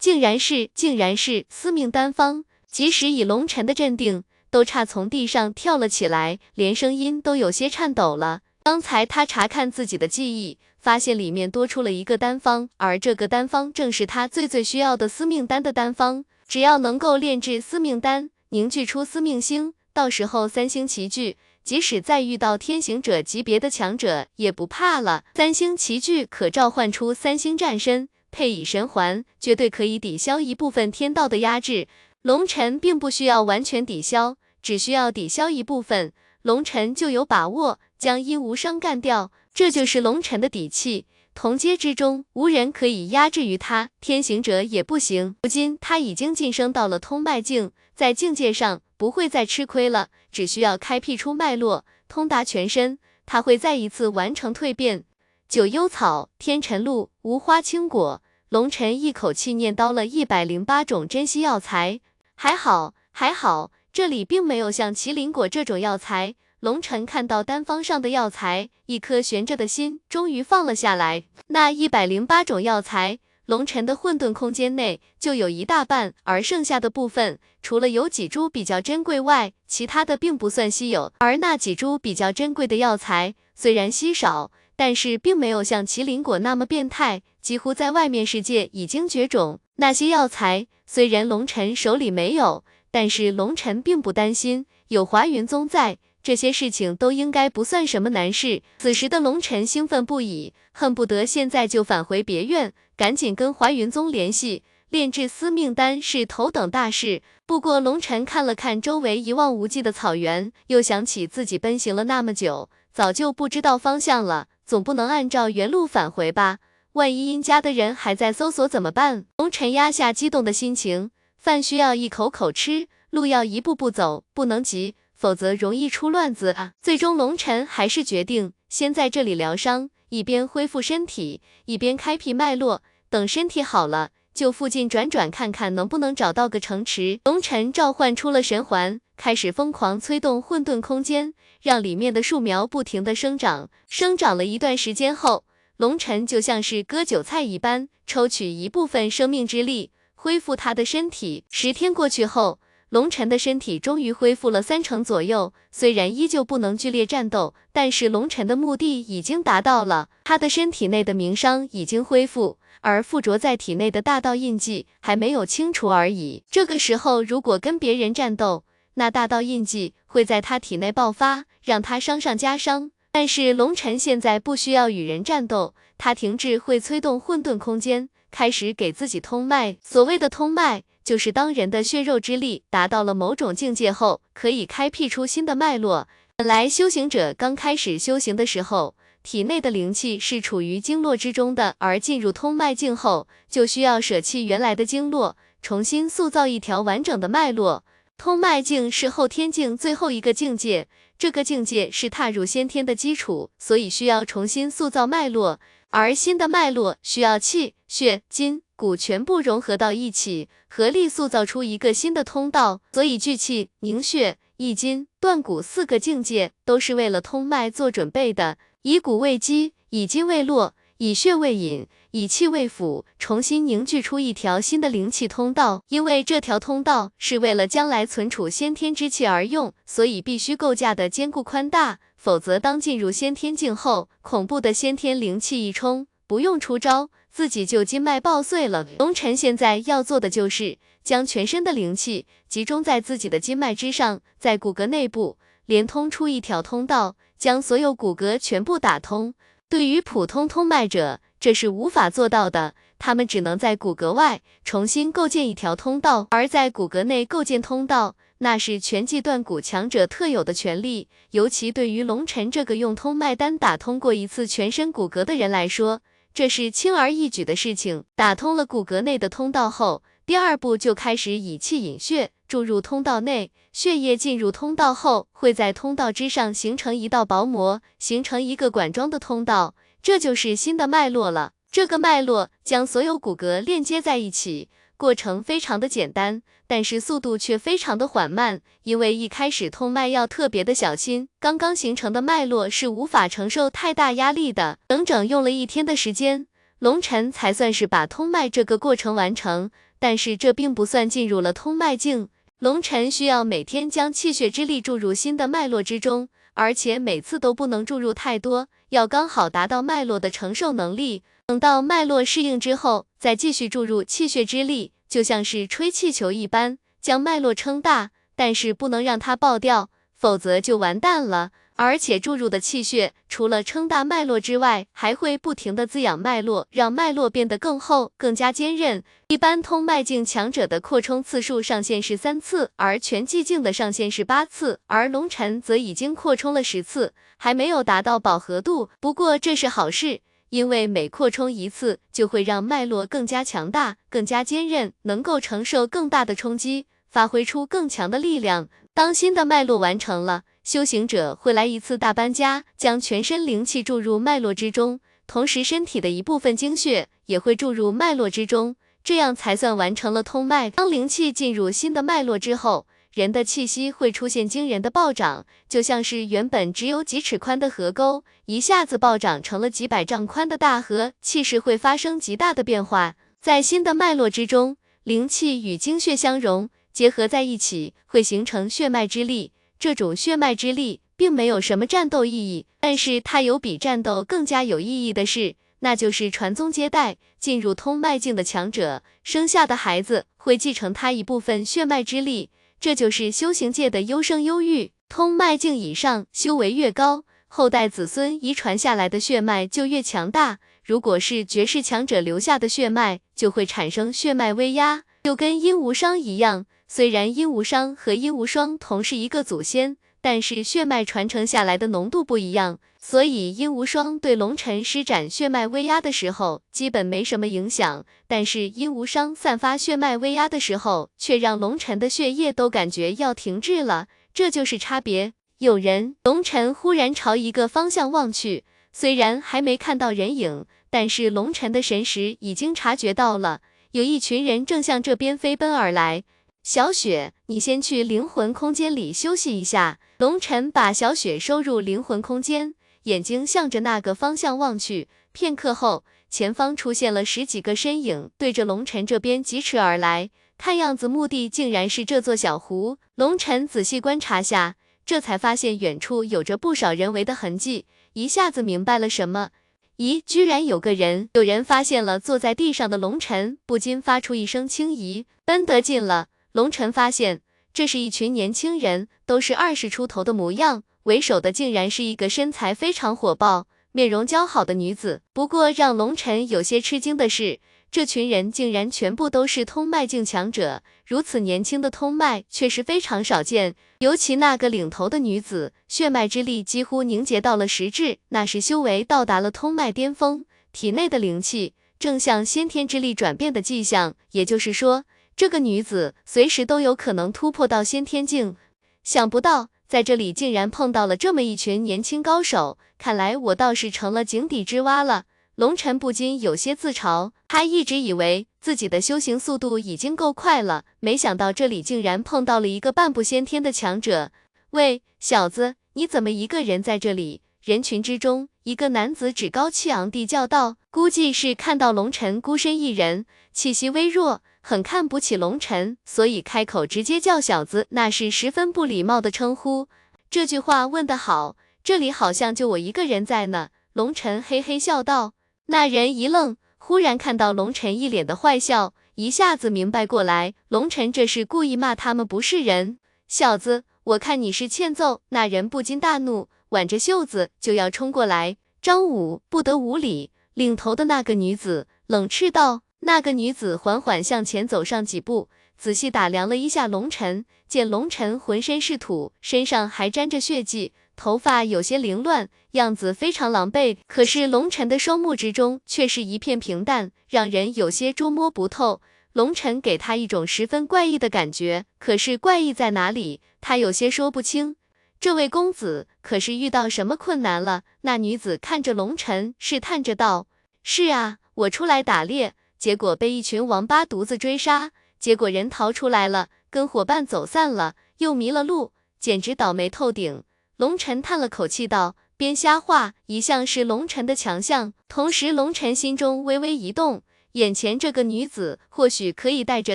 竟然是竟然是司命丹方，即使以龙晨的镇定，都差从地上跳了起来，连声音都有些颤抖了。刚才他查看自己的记忆，发现里面多出了一个丹方，而这个丹方正是他最最需要的司命丹的丹方。只要能够炼制司命丹，凝聚出司命星，到时候三星齐聚，即使再遇到天行者级别的强者，也不怕了。三星齐聚可召唤出三星战身，配以神环，绝对可以抵消一部分天道的压制。龙尘并不需要完全抵消，只需要抵消一部分，龙尘就有把握。将殷无伤干掉，这就是龙尘的底气。同阶之中，无人可以压制于他，天行者也不行。如今他已经晋升到了通脉境，在境界上不会再吃亏了，只需要开辟出脉络，通达全身，他会再一次完成蜕变。九幽草、天辰露、无花青果，龙尘一口气念叨了一百零八种珍稀药材。还好，还好，这里并没有像麒麟果这种药材。龙尘看到单方上的药材，一颗悬着的心终于放了下来。那一百零八种药材，龙尘的混沌空间内就有一大半，而剩下的部分，除了有几株比较珍贵外，其他的并不算稀有。而那几株比较珍贵的药材，虽然稀少，但是并没有像麒麟果那么变态，几乎在外面世界已经绝种。那些药材虽然龙尘手里没有，但是龙尘并不担心，有华云宗在。这些事情都应该不算什么难事。此时的龙尘兴奋不已，恨不得现在就返回别院，赶紧跟华云宗联系。炼制司命丹是头等大事。不过龙尘看了看周围一望无际的草原，又想起自己奔行了那么久，早就不知道方向了，总不能按照原路返回吧？万一殷家的人还在搜索怎么办？龙尘压下激动的心情，饭需要一口口吃，路要一步步走，不能急。否则容易出乱子啊！最终龙尘还是决定先在这里疗伤，一边恢复身体，一边开辟脉络。等身体好了，就附近转转看看能不能找到个城池。龙尘召唤出了神环，开始疯狂催动混沌空间，让里面的树苗不停的生长。生长了一段时间后，龙尘就像是割韭菜一般，抽取一部分生命之力，恢复他的身体。十天过去后。龙尘的身体终于恢复了三成左右，虽然依旧不能剧烈战斗，但是龙尘的目的已经达到了。他的身体内的明伤已经恢复，而附着在体内的大道印记还没有清除而已。这个时候，如果跟别人战斗，那大道印记会在他体内爆发，让他伤上加伤。但是龙尘现在不需要与人战斗，他停滞会催动混沌空间，开始给自己通脉。所谓的通脉。就是当人的血肉之力达到了某种境界后，可以开辟出新的脉络。本来修行者刚开始修行的时候，体内的灵气是处于经络之中的，而进入通脉境后，就需要舍弃原来的经络，重新塑造一条完整的脉络。通脉境是后天境最后一个境界，这个境界是踏入先天的基础，所以需要重新塑造脉络，而新的脉络需要气血筋。骨全部融合到一起，合力塑造出一个新的通道。所以聚气、凝血、益筋、断骨四个境界都是为了通脉做准备的。以骨为基，以筋为络，以血为引，以气为辅，重新凝聚出一条新的灵气通道。因为这条通道是为了将来存储先天之气而用，所以必须构架的坚固宽大。否则，当进入先天境后，恐怖的先天灵气一冲，不用出招。自己就筋脉爆碎了。龙尘现在要做的就是将全身的灵气集中在自己的筋脉之上，在骨骼内部连通出一条通道，将所有骨骼全部打通。对于普通通脉者，这是无法做到的，他们只能在骨骼外重新构建一条通道，而在骨骼内构建通道，那是拳击断骨强者特有的权利。尤其对于龙尘这个用通脉丹打通过一次全身骨骼的人来说。这是轻而易举的事情。打通了骨骼内的通道后，第二步就开始以气引血，注入通道内。血液进入通道后，会在通道之上形成一道薄膜，形成一个管状的通道，这就是新的脉络了。这个脉络将所有骨骼链接在一起。过程非常的简单，但是速度却非常的缓慢，因为一开始通脉要特别的小心，刚刚形成的脉络是无法承受太大压力的。整整用了一天的时间，龙晨才算是把通脉这个过程完成，但是这并不算进入了通脉境。龙晨需要每天将气血之力注入新的脉络之中，而且每次都不能注入太多，要刚好达到脉络的承受能力。等到脉络适应之后，再继续注入气血之力，就像是吹气球一般，将脉络撑大，但是不能让它爆掉，否则就完蛋了。而且注入的气血除了撑大脉络之外，还会不停的滋养脉络，让脉络变得更厚、更加坚韧。一般通脉境强者的扩充次数上限是三次，而全寂境的上限是八次，而龙晨则已经扩充了十次，还没有达到饱和度。不过这是好事，因为每扩充一次，就会让脉络更加强大、更加坚韧，能够承受更大的冲击，发挥出更强的力量。当新的脉络完成了。修行者会来一次大搬家，将全身灵气注入脉络之中，同时身体的一部分精血也会注入脉络之中，这样才算完成了通脉。当灵气进入新的脉络之后，人的气息会出现惊人的暴涨，就像是原本只有几尺宽的河沟，一下子暴涨成了几百丈宽的大河，气势会发生极大的变化。在新的脉络之中，灵气与精血相融，结合在一起，会形成血脉之力。这种血脉之力并没有什么战斗意义，但是它有比战斗更加有意义的事，那就是传宗接代。进入通脉境的强者生下的孩子会继承他一部分血脉之力，这就是修行界的优生优育。通脉境以上修为越高，后代子孙遗传下来的血脉就越强大。如果是绝世强者留下的血脉，就会产生血脉威压，就跟阴无伤一样。虽然殷无伤和殷无双同是一个祖先，但是血脉传承下来的浓度不一样，所以殷无双对龙尘施展血脉威压的时候，基本没什么影响。但是殷无伤散发血脉威压的时候，却让龙尘的血液都感觉要停滞了，这就是差别。有人，龙尘忽然朝一个方向望去，虽然还没看到人影，但是龙尘的神识已经察觉到了，有一群人正向这边飞奔而来。小雪，你先去灵魂空间里休息一下。龙尘把小雪收入灵魂空间，眼睛向着那个方向望去。片刻后，前方出现了十几个身影，对着龙尘这边疾驰而来。看样子目的竟然是这座小湖。龙尘仔细观察下，这才发现远处有着不少人为的痕迹，一下子明白了什么。咦，居然有个人！有人发现了坐在地上的龙尘，不禁发出一声轻疑，奔得近了。龙晨发现，这是一群年轻人，都是二十出头的模样，为首的竟然是一个身材非常火爆、面容姣好的女子。不过让龙晨有些吃惊的是，这群人竟然全部都是通脉境强者，如此年轻的通脉却是非常少见。尤其那个领头的女子，血脉之力几乎凝结到了实质，那是修为到达了通脉巅峰，体内的灵气正向先天之力转变的迹象，也就是说。这个女子随时都有可能突破到先天境，想不到在这里竟然碰到了这么一群年轻高手，看来我倒是成了井底之蛙了。龙尘不禁有些自嘲，他一直以为自己的修行速度已经够快了，没想到这里竟然碰到了一个半步先天的强者。喂，小子，你怎么一个人在这里？人群之中，一个男子趾高气昂地叫道，估计是看到龙尘孤身一人，气息微弱。很看不起龙尘，所以开口直接叫小子，那是十分不礼貌的称呼。这句话问得好，这里好像就我一个人在呢。龙尘嘿嘿笑道。那人一愣，忽然看到龙尘一脸的坏笑，一下子明白过来，龙尘这是故意骂他们不是人。小子，我看你是欠揍。那人不禁大怒，挽着袖子就要冲过来。张武不得无礼，领头的那个女子冷斥道。那个女子缓缓向前走上几步，仔细打量了一下龙尘，见龙尘浑身是土，身上还沾着血迹，头发有些凌乱，样子非常狼狈。可是龙尘的双目之中却是一片平淡，让人有些捉摸不透。龙尘给他一种十分怪异的感觉，可是怪异在哪里，他有些说不清。这位公子可是遇到什么困难了？那女子看着龙尘，试探着道：“是啊，我出来打猎。”结果被一群王八犊子追杀，结果人逃出来了，跟伙伴走散了，又迷了路，简直倒霉透顶。龙尘叹了口气道：“编瞎话一向是龙晨的强项，同时龙晨心中微微一动，眼前这个女子或许可以带着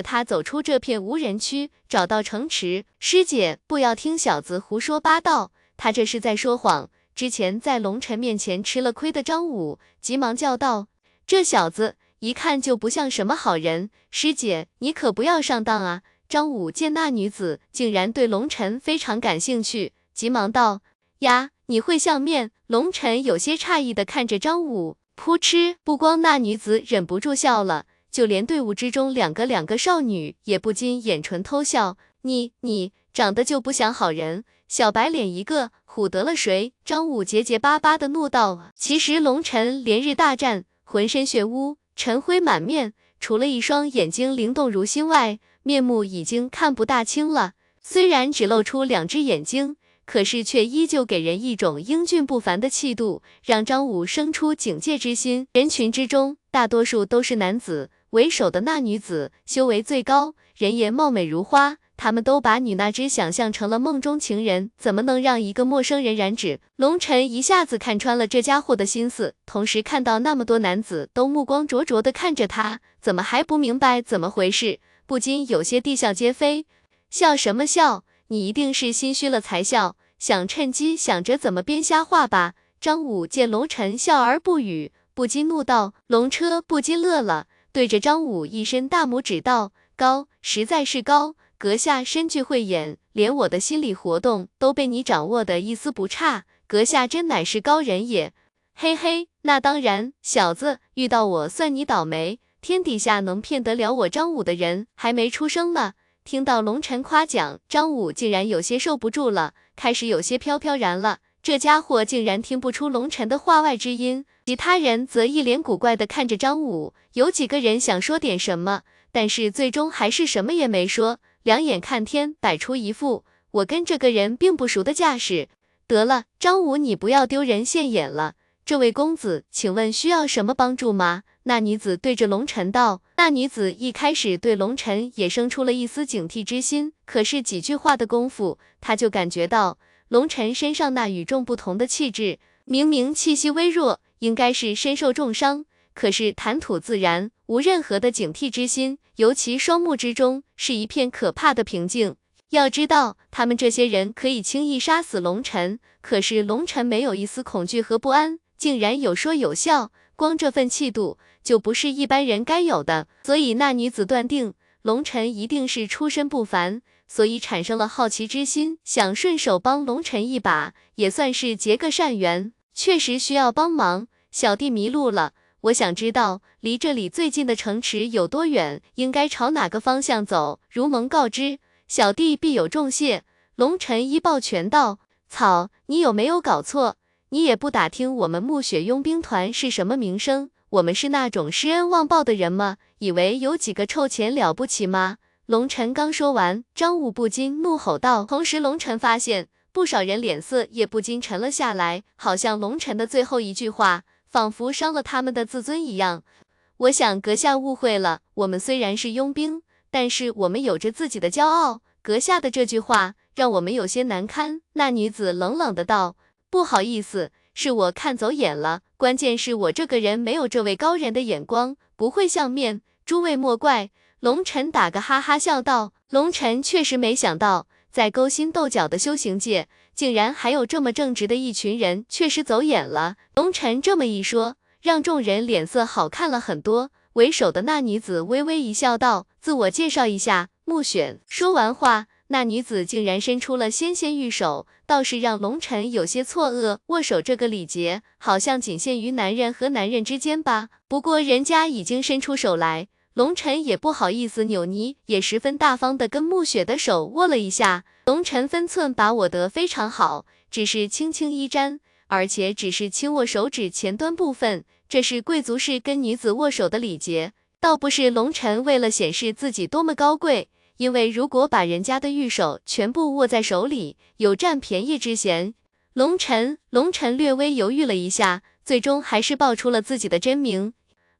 他走出这片无人区，找到城池。师姐，不要听小子胡说八道，他这是在说谎。之前在龙晨面前吃了亏的张武急忙叫道：“这小子一看就不像什么好人，师姐你可不要上当啊！”张武见那女子竟然对龙晨非常感兴趣，急忙道：“呀，你会相面？”龙晨有些诧异的看着张武，噗嗤，不光那女子忍不住笑了，就连队伍之中两个两个少女也不禁眼唇偷笑。你你长得就不像好人，小白脸一个，唬得了谁？张武结结巴巴的怒道。其实龙晨连日大战，浑身血污，尘灰满面，除了一双眼睛灵动如星外，面目已经看不大清了。虽然只露出两只眼睛。可是却依旧给人一种英俊不凡的气度，让张武生出警戒之心。人群之中，大多数都是男子，为首的那女子修为最高，人也貌美如花。他们都把你那只想象成了梦中情人，怎么能让一个陌生人染指？龙晨一下子看穿了这家伙的心思，同时看到那么多男子都目光灼灼的看着他，怎么还不明白怎么回事？不禁有些啼笑皆非。笑什么笑？你一定是心虚了才笑，想趁机想着怎么编瞎话吧？张武见龙晨笑而不语，不禁怒道。龙车不禁乐了，对着张武一伸大拇指道：“高，实在是高！阁下深具慧眼，连我的心理活动都被你掌握的一丝不差，阁下真乃是高人也。”嘿嘿，那当然，小子，遇到我算你倒霉。天底下能骗得了我张武的人还没出生呢。听到龙晨夸奖，张武竟然有些受不住了，开始有些飘飘然了。这家伙竟然听不出龙晨的话外之音，其他人则一脸古怪的看着张武。有几个人想说点什么，但是最终还是什么也没说，两眼看天，摆出一副我跟这个人并不熟的架势。得了，张武，你不要丢人现眼了。这位公子，请问需要什么帮助吗？那女子对着龙晨道。那女子一开始对龙晨也生出了一丝警惕之心，可是几句话的功夫，她就感觉到龙晨身上那与众不同的气质。明明气息微弱，应该是身受重伤，可是谈吐自然，无任何的警惕之心，尤其双目之中是一片可怕的平静。要知道，他们这些人可以轻易杀死龙晨，可是龙晨没有一丝恐惧和不安。竟然有说有笑，光这份气度就不是一般人该有的，所以那女子断定龙晨一定是出身不凡，所以产生了好奇之心，想顺手帮龙晨一把，也算是结个善缘。确实需要帮忙，小弟迷路了，我想知道离这里最近的城池有多远，应该朝哪个方向走。如蒙告知，小弟必有重谢。龙晨一抱拳道：“草，你有没有搞错？”你也不打听我们暮雪佣兵团是什么名声？我们是那种施恩忘报的人吗？以为有几个臭钱了不起吗？龙晨刚说完，张武不禁怒吼道。同时，龙晨发现不少人脸色也不禁沉了下来，好像龙晨的最后一句话仿佛伤了他们的自尊一样。我想阁下误会了，我们虽然是佣兵，但是我们有着自己的骄傲。阁下的这句话让我们有些难堪。那女子冷冷的道。不好意思，是我看走眼了。关键是我这个人没有这位高人的眼光，不会相面，诸位莫怪。龙尘打个哈哈笑道。龙尘确实没想到，在勾心斗角的修行界，竟然还有这么正直的一群人，确实走眼了。龙尘这么一说，让众人脸色好看了很多。为首的那女子微微一笑，道：“自我介绍一下，穆选。”说完话。那女子竟然伸出了纤纤玉手，倒是让龙晨有些错愕。握手这个礼节，好像仅限于男人和男人之间吧？不过人家已经伸出手来，龙晨也不好意思扭捏，也十分大方的跟暮雪的手握了一下。龙晨分寸把握得非常好，只是轻轻一沾，而且只是轻握手指前端部分，这是贵族式跟女子握手的礼节，倒不是龙晨为了显示自己多么高贵。因为如果把人家的玉手全部握在手里，有占便宜之嫌。龙晨，龙晨略微犹豫了一下，最终还是报出了自己的真名。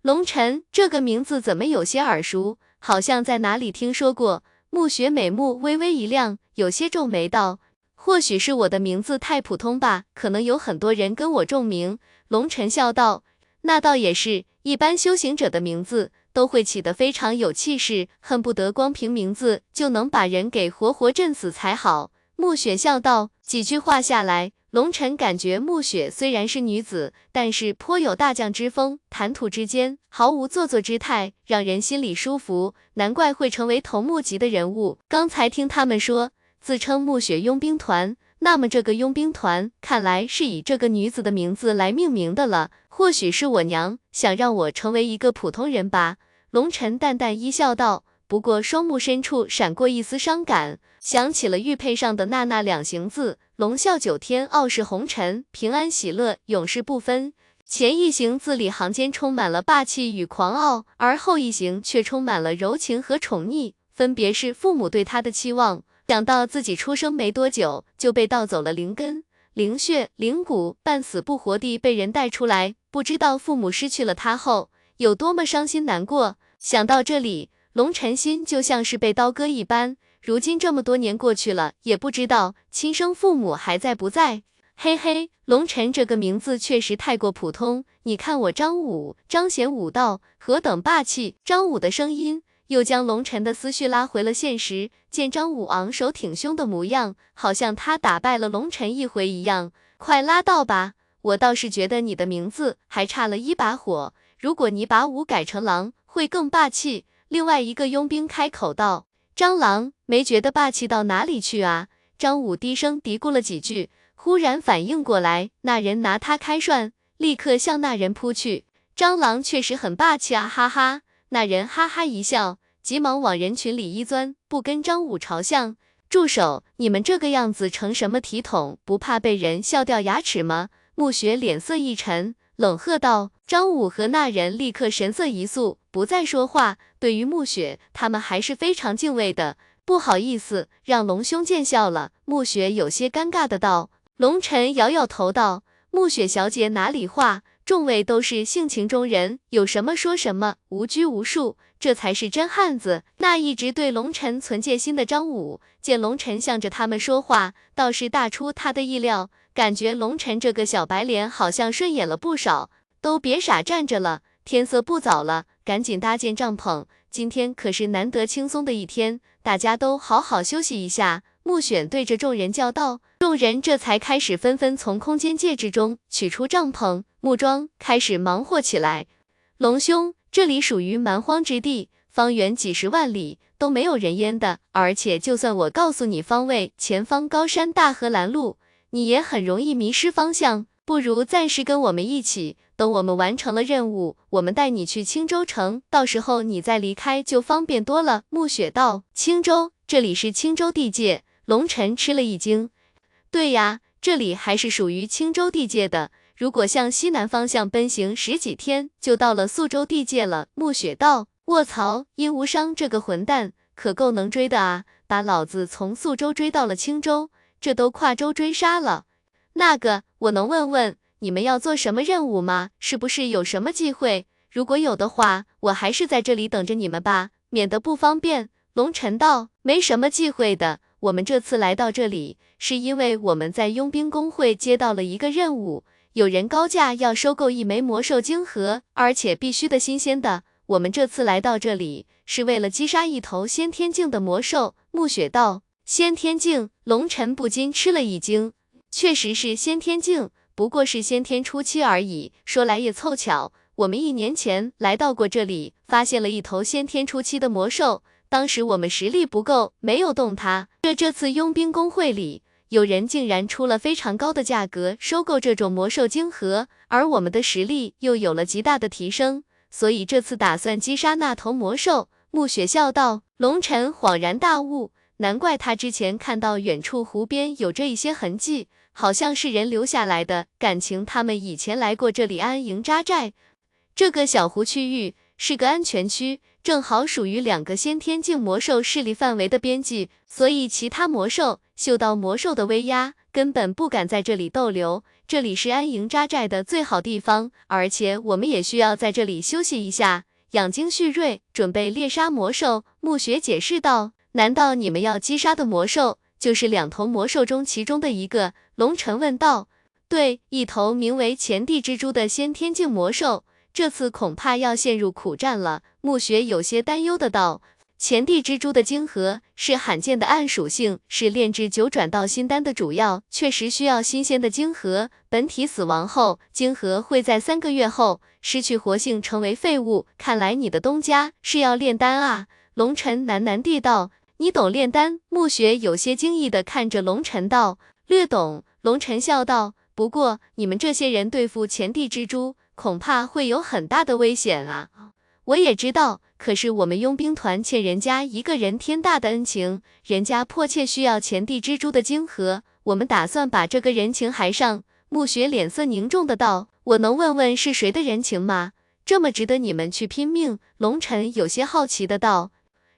龙晨这个名字怎么有些耳熟？好像在哪里听说过。暮雪美目微微一亮，有些皱眉道：“或许是我的名字太普通吧，可能有很多人跟我重名。龙晨笑道：“那倒也是，一般修行者的名字都会起得非常有气势，恨不得光凭名字就能把人给活活震死才好。”暮雪笑道：“几句话下来。”龙晨感觉暮雪虽然是女子，但是颇有大将之风，谈吐之间毫无做作之态，让人心里舒服。难怪会成为头目级的人物。刚才听他们说自称暮雪佣兵团，那么这个佣兵团看来是以这个女子的名字来命名的了。或许是我娘想让我成为一个普通人吧。龙晨淡淡一笑道。不过双目深处闪过一丝伤感，想起了玉佩上的那那两行字：龙啸九天，傲视红尘，平安喜乐，永世不分。前一行字里行间充满了霸气与狂傲，而后一行却充满了柔情和宠溺，分别是父母对他的期望。想到自己出生没多久就被盗走了灵根、灵血、灵骨，半死不活地被人带出来，不知道父母失去了他后有多么伤心难过。想到这里。龙晨心就像是被刀割一般，如今这么多年过去了，也不知道亲生父母还在不在。嘿嘿，龙晨这个名字确实太过普通。你看我张武，彰显武道，何等霸气！张武的声音又将龙晨的思绪拉回了现实。见张武昂首挺胸的模样，好像他打败了龙晨一回一样。快拉倒吧，我倒是觉得你的名字还差了一把火。如果你把武改成狼，会更霸气。另外一个佣兵开口道：“蟑螂没觉得霸气到哪里去啊？”张武低声嘀咕了几句，忽然反应过来，那人拿他开涮，立刻向那人扑去。蟑螂确实很霸气啊，哈哈！那人哈哈一笑，急忙往人群里一钻，不跟张武朝向。住手！你们这个样子成什么体统？不怕被人笑掉牙齿吗？暮雪脸色一沉，冷喝道。张武和那人立刻神色一肃，不再说话。对于暮雪，他们还是非常敬畏的。不好意思，让龙兄见笑了。暮雪有些尴尬的道。龙尘摇摇头道：“暮雪小姐哪里话，众位都是性情中人，有什么说什么，无拘无束，这才是真汉子。”那一直对龙尘存戒心的张武，见龙尘向着他们说话，倒是大出他的意料，感觉龙尘这个小白脸好像顺眼了不少。都别傻站着了，天色不早了，赶紧搭建帐篷。今天可是难得轻松的一天，大家都好好休息一下。穆选对着众人叫道，众人这才开始纷纷从空间戒指中取出帐篷、木桩，开始忙活起来。龙兄，这里属于蛮荒之地，方圆几十万里都没有人烟的，而且就算我告诉你方位，前方高山大河拦路，你也很容易迷失方向。不如暂时跟我们一起。等我们完成了任务，我们带你去青州城，到时候你再离开就方便多了。暮雪道：“青州，这里是青州地界。”龙尘吃了一惊，对呀，这里还是属于青州地界的。如果向西南方向奔行十几天，就到了宿州地界了。暮雪道：“卧槽，殷无伤这个混蛋可够能追的啊，把老子从宿州追到了青州，这都跨州追杀了。那个，我能问问？”你们要做什么任务吗？是不是有什么忌讳？如果有的话，我还是在这里等着你们吧，免得不方便。龙尘道，没什么忌讳的。我们这次来到这里，是因为我们在佣兵工会接到了一个任务，有人高价要收购一枚魔兽晶核，而且必须的新鲜的。我们这次来到这里，是为了击杀一头先天境的魔兽。暮雪道，先天境，龙尘不禁吃了一惊，确实是先天境。不过是先天初期而已。说来也凑巧，我们一年前来到过这里，发现了一头先天初期的魔兽。当时我们实力不够，没有动它。这这次佣兵工会里，有人竟然出了非常高的价格收购这种魔兽晶核，而我们的实力又有了极大的提升，所以这次打算击杀那头魔兽。暮雪笑道。龙尘恍然大悟，难怪他之前看到远处湖边有着一些痕迹。好像是人留下来的，感情他们以前来过这里安营扎寨。这个小湖区域是个安全区，正好属于两个先天境魔兽势力范围的边际，所以其他魔兽嗅到魔兽的威压，根本不敢在这里逗留。这里是安营扎寨的最好地方，而且我们也需要在这里休息一下，养精蓄锐，准备猎杀魔兽。暮雪解释道：“难道你们要击杀的魔兽？”就是两头魔兽中其中的一个。龙尘问道。对，一头名为前地蜘蛛的先天境魔兽，这次恐怕要陷入苦战了。暮雪有些担忧的道。前地蜘蛛的晶核是罕见的暗属性，是炼制九转道心丹的主要，确实需要新鲜的晶核。本体死亡后，晶核会在三个月后失去活性，成为废物。看来你的东家是要炼丹啊！龙尘喃喃地道。你懂炼丹？暮雪有些惊异的看着龙尘道。略懂。龙尘笑道。不过你们这些人对付前帝蜘蛛，恐怕会有很大的危险啊！我也知道。可是我们佣兵团欠人家一个人天大的恩情，人家迫切需要前帝蜘蛛的晶核，我们打算把这个人情还上。暮雪脸色凝重的道：“我能问问是谁的人情吗？这么值得你们去拼命？”龙尘有些好奇的道：“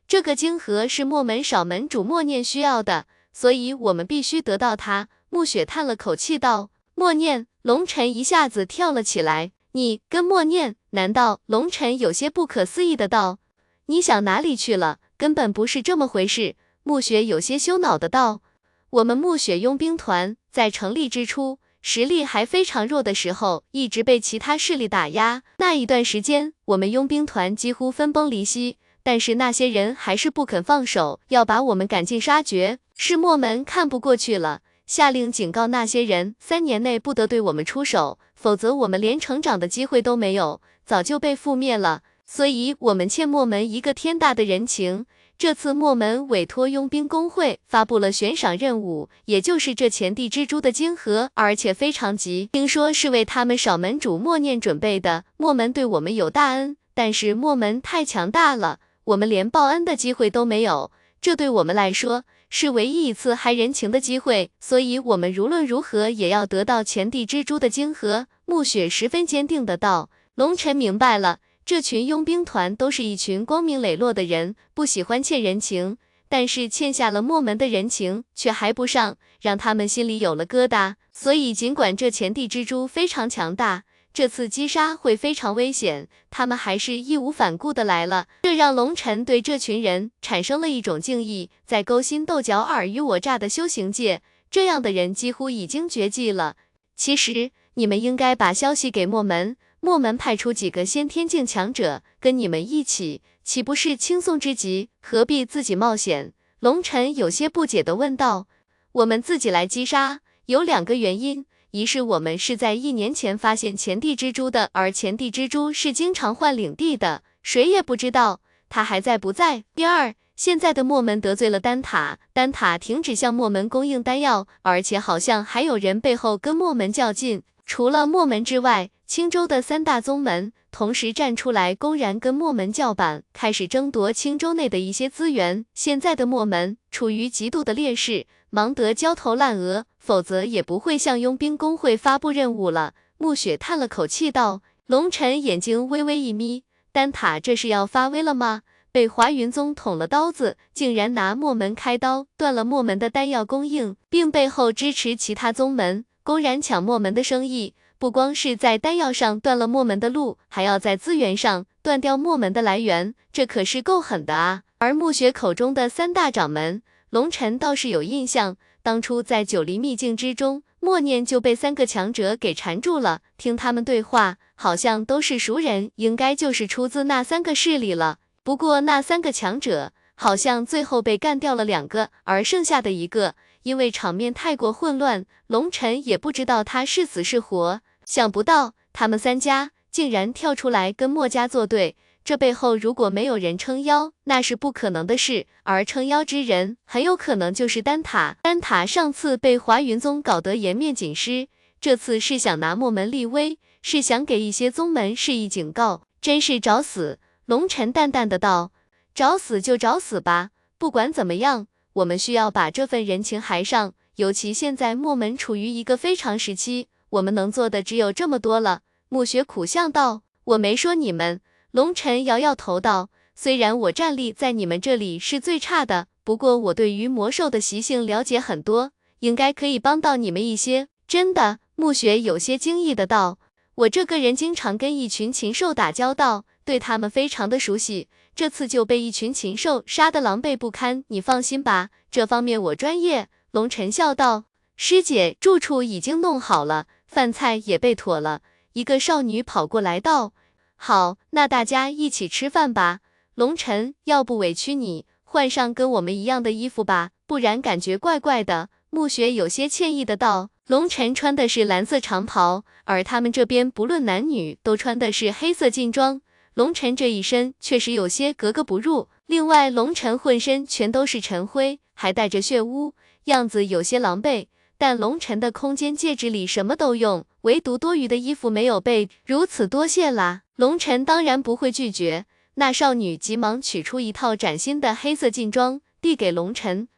这个晶核是墨门少门主默念需要的，所以我们必须得到它。”暮雪叹了口气道：“默念。”龙尘一下子跳了起来。你跟默念？难道龙尘有些不可思议的道？你想哪里去了？根本不是这么回事。暮雪有些羞恼的道。我们暮雪佣兵团在成立之初，实力还非常弱的时候，一直被其他势力打压。那一段时间，我们佣兵团几乎分崩离析，但是那些人还是不肯放手，要把我们赶尽杀绝。是墨门看不过去了。下令警告那些人，三年内不得对我们出手，否则我们连成长的机会都没有，早就被覆灭了。所以，我们欠墨门一个天大的人情。这次墨门委托佣兵工会发布了悬赏任务，也就是这前地蜘蛛的晶核，而且非常急，听说是为他们少门主默念准备的。墨门对我们有大恩，但是墨门太强大了，我们连报恩的机会都没有。这对我们来说。是唯一一次还人情的机会，所以我们无论如何也要得到前地蜘蛛的晶核。暮雪十分坚定的道。龙尘明白了，这群佣兵团都是一群光明磊落的人，不喜欢欠人情，但是欠下了墨门的人情却还不上，让他们心里有了疙瘩。所以尽管这前地蜘蛛非常强大。这次击杀会非常危险，他们还是义无反顾的来了，这让龙尘对这群人产生了一种敬意。在勾心斗角、尔虞我诈的修行界，这样的人几乎已经绝迹了。其实你们应该把消息给墨门，墨门派出几个先天境强者跟你们一起，岂不是轻松之极？何必自己冒险？龙尘有些不解的问道。我们自己来击杀，有两个原因。一是我们是在一年前发现前地蜘蛛的，而前地蜘蛛是经常换领地的，谁也不知道它还在不在。第二，现在的墨门得罪了丹塔，丹塔停止向墨门供应丹药，而且好像还有人背后跟墨门较劲。除了墨门之外，青州的三大宗门同时站出来，公然跟墨门叫板，开始争夺青州内的一些资源。现在的墨门处于极度的劣势，忙得焦头烂额。否则也不会向佣兵工会发布任务了。暮雪叹了口气道。龙尘眼睛微微一眯，丹塔这是要发威了吗？被华云宗捅了刀子，竟然拿墨门开刀，断了墨门的丹药供应，并背后支持其他宗门，公然抢墨门的生意。不光是在丹药上断了墨门的路，还要在资源上断掉墨门的来源，这可是够狠的啊！而暮雪口中的三大掌门，龙尘倒是有印象。当初在九黎秘境之中，默念就被三个强者给缠住了。听他们对话，好像都是熟人，应该就是出自那三个势力了。不过那三个强者好像最后被干掉了两个，而剩下的一个，因为场面太过混乱，龙尘也不知道他是死是活。想不到他们三家竟然跳出来跟墨家作对。这背后如果没有人撑腰，那是不可能的事。而撑腰之人，很有可能就是丹塔。丹塔上次被华云宗搞得颜面尽失，这次是想拿墨门立威，是想给一些宗门示意警告，真是找死。龙尘淡淡的道：“找死就找死吧，不管怎么样，我们需要把这份人情还上。尤其现在墨门处于一个非常时期，我们能做的只有这么多了。”暮雪苦笑道：“我没说你们。”龙尘摇摇头道：“虽然我战力在你们这里是最差的，不过我对于魔兽的习性了解很多，应该可以帮到你们一些。”真的，暮雪有些惊异的道：“我这个人经常跟一群禽兽打交道，对他们非常的熟悉，这次就被一群禽兽杀得狼狈不堪。你放心吧，这方面我专业。龙晨笑道：“师姐，住处已经弄好了，饭菜也备妥了。”一个少女跑过来道：“好，那大家一起吃饭吧。”龙晨，要不委屈你，换上跟我们一样的衣服吧，不然感觉怪怪的。暮雪有些歉意的道。龙晨穿的是蓝色长袍，而他们这边不论男女都穿的是黑色劲装。龙晨这一身确实有些格格不入。另外，龙晨浑身全都是尘灰，还带着血污，样子有些狼狈。但龙晨的空间戒指里什么都用，唯独多余的衣服没有备，如此多谢啦。龙晨当然不会拒绝。那少女急忙取出一套崭新的黑色劲装，递给龙晨。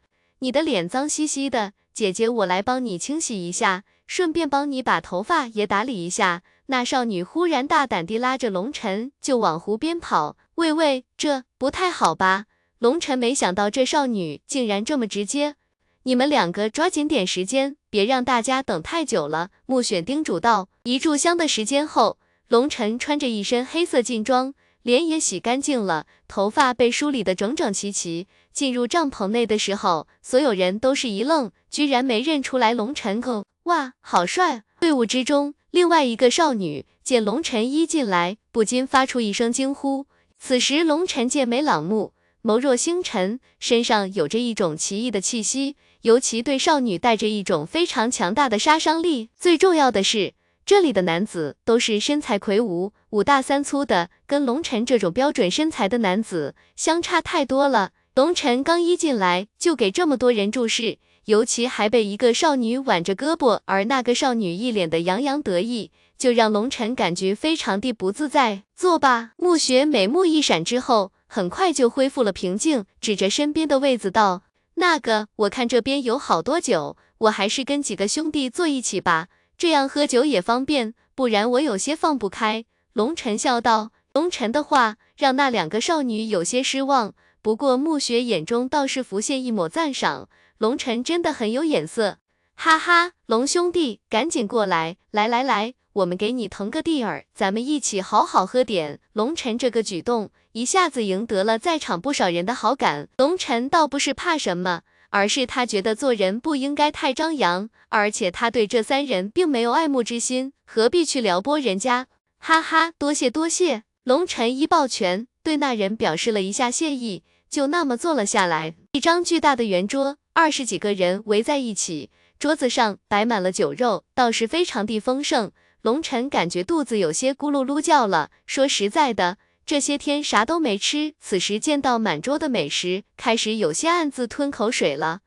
你的脸脏兮兮的。姐姐，我来帮你清洗一下，顺便帮你把头发也打理一下。那少女忽然大胆地拉着龙晨就往湖边跑。喂喂，这不太好吧？龙晨没想到这少女竟然这么直接。你们两个抓紧点时间，别让大家等太久了。暮雪叮嘱道。一炷香的时间后，龙晨穿着一身黑色劲装，脸也洗干净了，头发被梳理得整整齐齐。进入帐篷内的时候，所有人都是一愣，居然没认出来龙晨。哦，哇，好帅！队伍之中，另外一个少女见龙晨一进来，不禁发出一声惊呼。此时，龙晨剑眉朗目，眸若星辰，身上有着一种奇异的气息，尤其对少女带着一种非常强大的杀伤力。最重要的是，这里的男子都是身材魁梧、五大三粗的，跟龙晨这种标准身材的男子相差太多了。龙晨刚一进来就给这么多人注视，尤其还被一个少女挽着胳膊，而那个少女一脸的洋洋得意，就让龙晨感觉非常的不自在。坐吧。暮雪美目一闪之后，很快就恢复了平静，指着身边的位子道：“那个，我看这边有好多酒，我还是跟几个兄弟坐一起吧，这样喝酒也方便，不然我有些放不开。”龙晨笑道。龙晨的话让那两个少女有些失望。不过暮雪眼中倒是浮现一抹赞赏，龙晨真的很有眼色，哈哈，龙兄弟，赶紧过来，来来来，我们给你腾个地儿，咱们一起好好喝点。龙晨这个举动一下子赢得了在场不少人的好感。龙晨倒不是怕什么，而是他觉得做人不应该太张扬，而且他对这三人并没有爱慕之心，何必去撩拨人家？哈哈，多谢多谢。龙晨一抱拳，对那人表示了一下谢意。就那么坐了下来，一张巨大的圆桌，二十几个人围在一起，桌子上摆满了酒肉，倒是非常的丰盛。龙晨感觉肚子有些咕噜噜叫了。说实在的，这些天啥都没吃，此时见到满桌的美食，开始有些暗自吞口水了。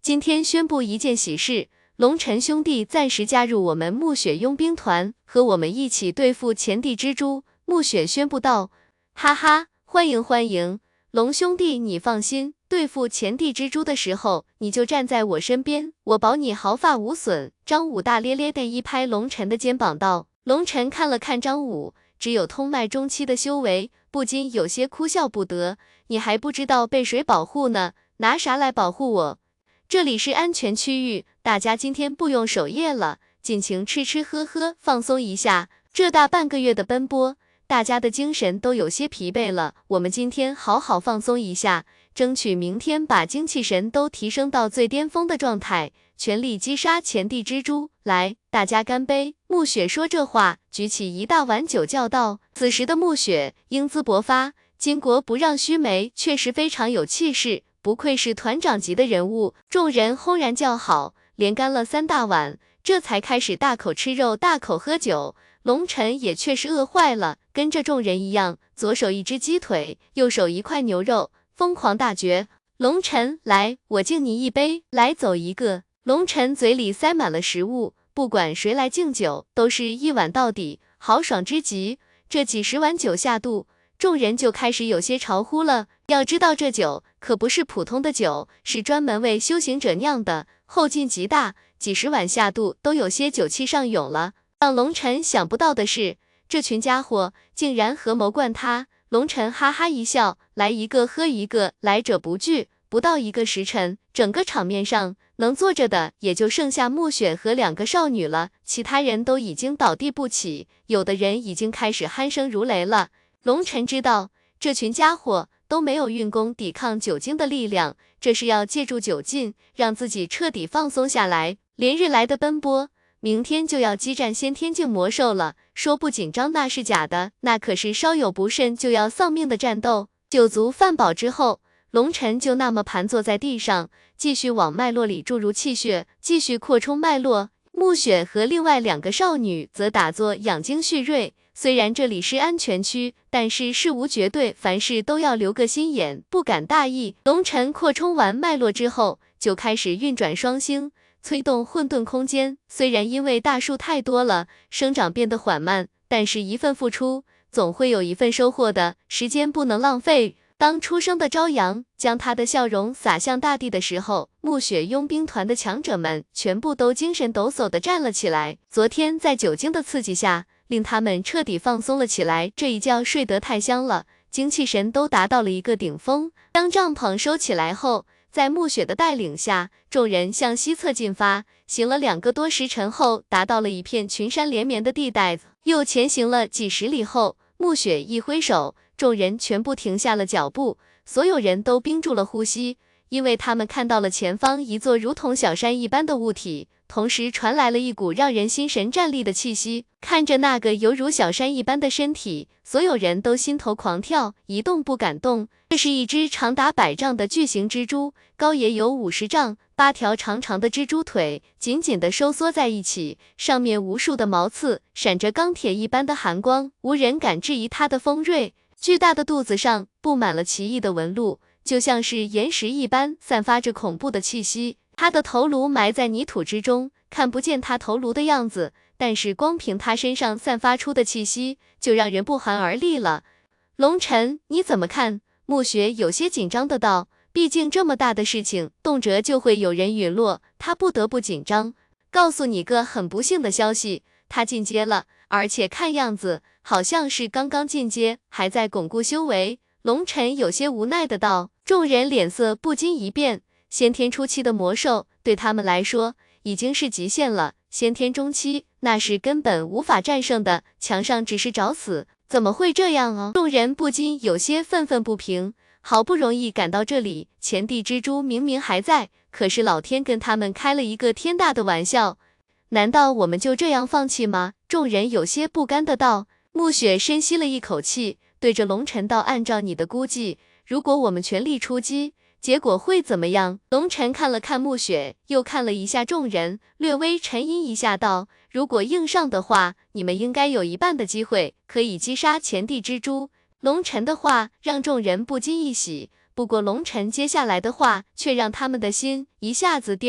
今天宣布一件喜事，龙晨兄弟暂时加入我们暮雪佣兵团，和我们一起对付前地蜘蛛。暮雪宣布道：“哈哈，欢迎欢迎。”龙兄弟，你放心，对付前地蜘蛛的时候，你就站在我身边，我保你毫发无损。张武大咧咧地一拍龙晨的肩膀，道：“龙晨看了看张武，只有通脉中期的修为，不禁有些哭笑不得。你还不知道被谁保护呢？拿啥来保护我？这里是安全区域，大家今天不用守夜了，尽情吃吃喝喝，放松一下。这大半个月的奔波。”大家的精神都有些疲惫了，我们今天好好放松一下，争取明天把精气神都提升到最巅峰的状态，全力击杀前地蜘蛛。来，大家干杯！暮雪说这话，举起一大碗酒，叫道。此时的暮雪英姿勃发，巾帼不让须眉，确实非常有气势，不愧是团长级的人物。众人轰然叫好，连干了三大碗，这才开始大口吃肉，大口喝酒。龙晨也确实饿坏了，跟着众人一样，左手一只鸡腿，右手一块牛肉，疯狂大嚼。龙晨，来，我敬你一杯，来走一个。龙晨嘴里塞满了食物，不管谁来敬酒，都是一碗到底，豪爽之极。这几十碗酒下肚，众人就开始有些潮呼了。要知道，这酒可不是普通的酒，是专门为修行者酿的，后劲极大，几十碗下肚，都有些酒气上涌了。让龙晨想不到的是，这群家伙竟然合谋灌他。龙晨哈哈一笑，来一个喝一个，来者不拒。不到一个时辰，整个场面上能坐着的也就剩下暮雪和两个少女了，其他人都已经倒地不起，有的人已经开始鼾声如雷了。龙尘知道，这群家伙都没有运功抵抗酒精的力量，这是要借助酒劲，让自己彻底放松下来。连日来的奔波，明天就要激战先天境魔兽了，说不紧张那是假的，那可是稍有不慎就要丧命的战斗。酒足饭饱之后，龙尘就那么盘坐在地上，继续往脉络里注入气血，继续扩充脉络。暮雪和另外两个少女则打坐养精蓄锐。虽然这里是安全区，但是事无绝对，凡事都要留个心眼，不敢大意。龙尘扩充完脉络之后，就开始运转双星，催动混沌空间。虽然因为大树太多了，生长变得缓慢，但是一份付出。总会有一份收获的，时间不能浪费。当初生的朝阳将他的笑容洒向大地的时候，暮雪佣兵团的强者们全部都精神抖擞地站了起来。昨天在酒精的刺激下，令他们彻底放松了起来，这一觉睡得太香了，精气神都达到了一个顶峰。当帐篷收起来后，在暮雪的带领下，众人向西侧进发，行了两个多时辰后，达到了一片群山连绵的地带。又前行了几十里后，暮雪一挥手，众人全部停下了脚步，所有人都屏住了呼吸，因为他们看到了前方一座如同小山一般的物体，同时传来了一股让人心神战栗的气息。看着那个犹如小山一般的身体，所有人都心头狂跳，一动不敢动。这是一只长达百丈的巨型蜘蛛，高也有五十丈。八条长长的蜘蛛腿紧紧地收缩在一起，上面无数的毛刺闪着钢铁一般的寒光，无人敢质疑它的锋锐。巨大的肚子上布满了奇异的纹路，就像是岩石一般，散发着恐怖的气息。它的头颅埋在泥土之中，看不见它头颅的样子，但是光凭它身上散发出的气息，就让人不寒而栗了。龙尘，你怎么看？暮雪有些紧张的道。毕竟这么大的事情，动辄就会有人陨落，他不得不紧张。告诉你个很不幸的消息，他进阶了，而且看样子好像是刚刚进阶，还在巩固修为。龙尘有些无奈的道。众人脸色不禁一变，先天初期的魔兽对他们来说已经是极限了，先天中期那是根本无法战胜的，墙上只是找死，怎么会这样啊？众人不禁有些愤愤不平。好不容易赶到这里，前地蜘蛛明明还在，可是老天跟他们开了一个天大的玩笑，难道我们就这样放弃吗？众人有些不甘的道。暮雪深吸了一口气，对着龙尘道：“按照你的估计，如果我们全力出击，结果会怎么样？”龙尘看了看暮雪，又看了一下众人，略微沉吟一下道：“如果硬上的话，你们应该有一半的机会可以击杀前地蜘蛛。”龙尘的话让众人不禁一喜，不过龙尘接下来的话却让他们的心一下子跌。